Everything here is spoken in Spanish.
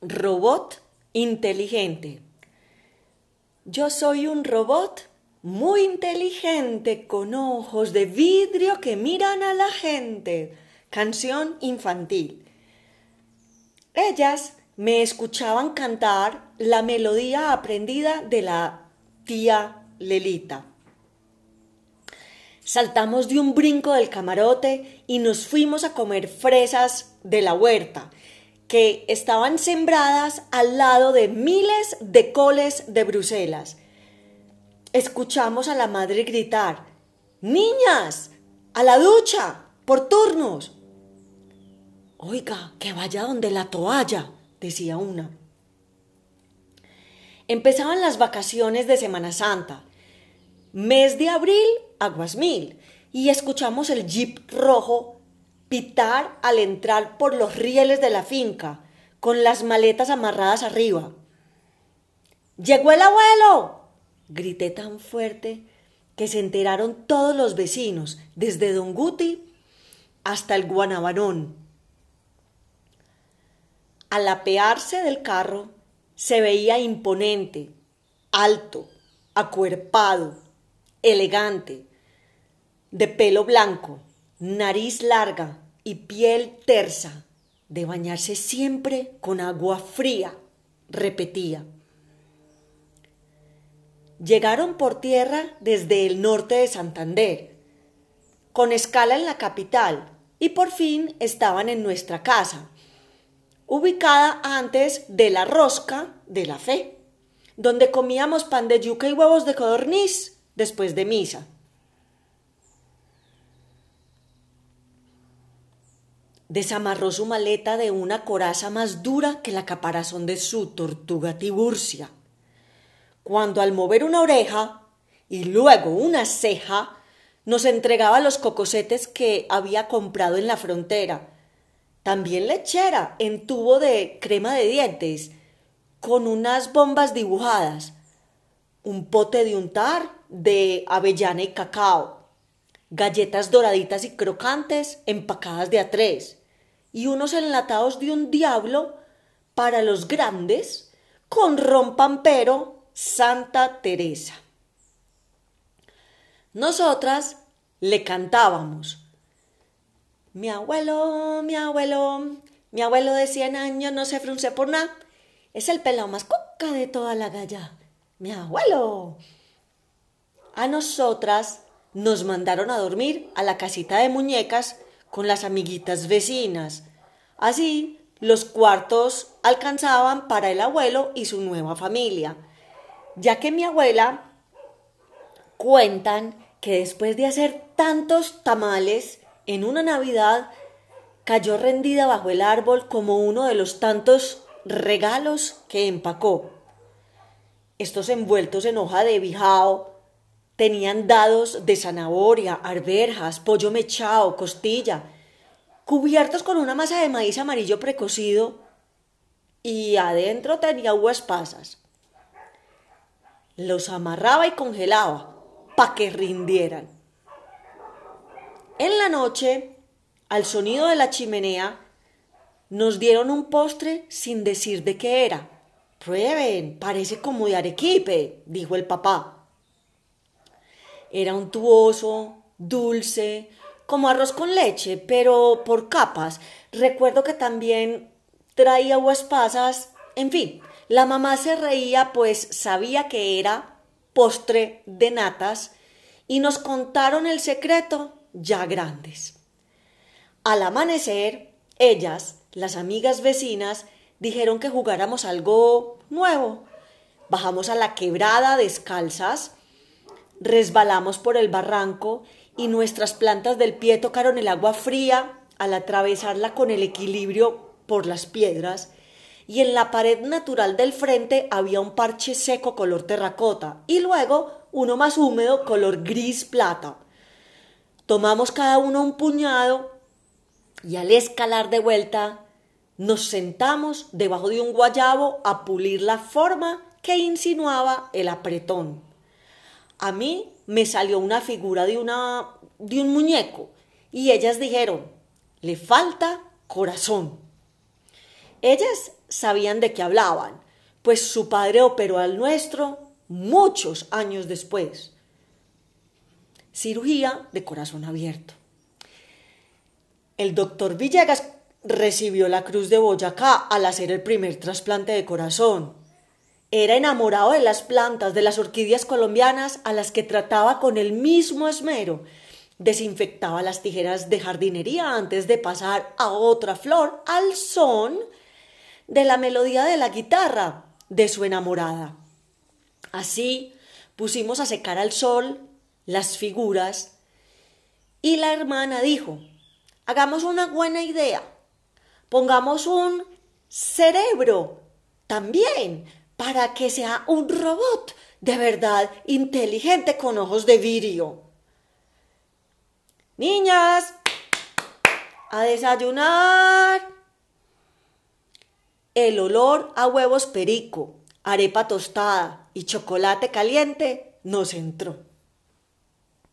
Robot inteligente. Yo soy un robot muy inteligente con ojos de vidrio que miran a la gente. Canción infantil. Ellas me escuchaban cantar la melodía aprendida de la tía Lelita. Saltamos de un brinco del camarote y nos fuimos a comer fresas de la huerta, que estaban sembradas al lado de miles de coles de Bruselas. Escuchamos a la madre gritar, Niñas, a la ducha, por turnos. Oiga, que vaya donde la toalla, decía una. Empezaban las vacaciones de Semana Santa. Mes de abril, aguas mil, y escuchamos el jeep rojo pitar al entrar por los rieles de la finca, con las maletas amarradas arriba. ¡Llegó el abuelo! grité tan fuerte que se enteraron todos los vecinos, desde Don Guti hasta el Guanabanón. Al apearse del carro, se veía imponente, alto, acuerpado, elegante, de pelo blanco, nariz larga y piel tersa, de bañarse siempre con agua fría, repetía. Llegaron por tierra desde el norte de Santander, con escala en la capital, y por fin estaban en nuestra casa, ubicada antes de la rosca de la fe, donde comíamos pan de yuca y huevos de codorniz después de misa. Desamarró su maleta de una coraza más dura que la caparazón de su tortuga tiburcia. Cuando al mover una oreja y luego una ceja, nos entregaba los cocosetes que había comprado en la frontera, también lechera en tubo de crema de dientes, con unas bombas dibujadas, un pote de untar de avellana y cacao, galletas doraditas y crocantes empacadas de a tres, y unos enlatados de un diablo para los grandes, con ron pampero Santa Teresa. Nosotras le cantábamos mi abuelo, mi abuelo, mi abuelo de cien años no se frunce por nada. Es el pelado más coca de toda la galla. Mi abuelo. A nosotras nos mandaron a dormir a la casita de muñecas con las amiguitas vecinas. Así los cuartos alcanzaban para el abuelo y su nueva familia, ya que mi abuela cuentan que después de hacer tantos tamales en una Navidad cayó rendida bajo el árbol como uno de los tantos regalos que empacó. Estos envueltos en hoja de bijao tenían dados de zanahoria, arberjas, pollo mechado, costilla, cubiertos con una masa de maíz amarillo precocido y adentro tenía uvas pasas. Los amarraba y congelaba para que rindieran. En la noche, al sonido de la chimenea, nos dieron un postre sin decir de qué era. Prueben, parece como de arequipe, dijo el papá. Era untuoso, dulce, como arroz con leche, pero por capas. Recuerdo que también traía pasas. En fin, la mamá se reía pues sabía que era postre de natas y nos contaron el secreto ya grandes. Al amanecer, ellas, las amigas vecinas, dijeron que jugáramos algo nuevo. Bajamos a la quebrada descalzas, resbalamos por el barranco y nuestras plantas del pie tocaron el agua fría al atravesarla con el equilibrio por las piedras y en la pared natural del frente había un parche seco color terracota y luego uno más húmedo color gris plata. Tomamos cada uno un puñado y al escalar de vuelta nos sentamos debajo de un guayabo a pulir la forma que insinuaba el apretón. A mí me salió una figura de una de un muñeco y ellas dijeron, le falta corazón. Ellas sabían de qué hablaban, pues su padre operó al nuestro muchos años después. Cirugía de corazón abierto. El doctor Villegas recibió la Cruz de Boyacá al hacer el primer trasplante de corazón. Era enamorado de las plantas, de las orquídeas colombianas a las que trataba con el mismo esmero. Desinfectaba las tijeras de jardinería antes de pasar a otra flor al son de la melodía de la guitarra de su enamorada. Así pusimos a secar al sol las figuras y la hermana dijo, hagamos una buena idea, pongamos un cerebro también para que sea un robot de verdad inteligente con ojos de vidrio. Niñas, a desayunar. El olor a huevos perico, arepa tostada y chocolate caliente nos entró.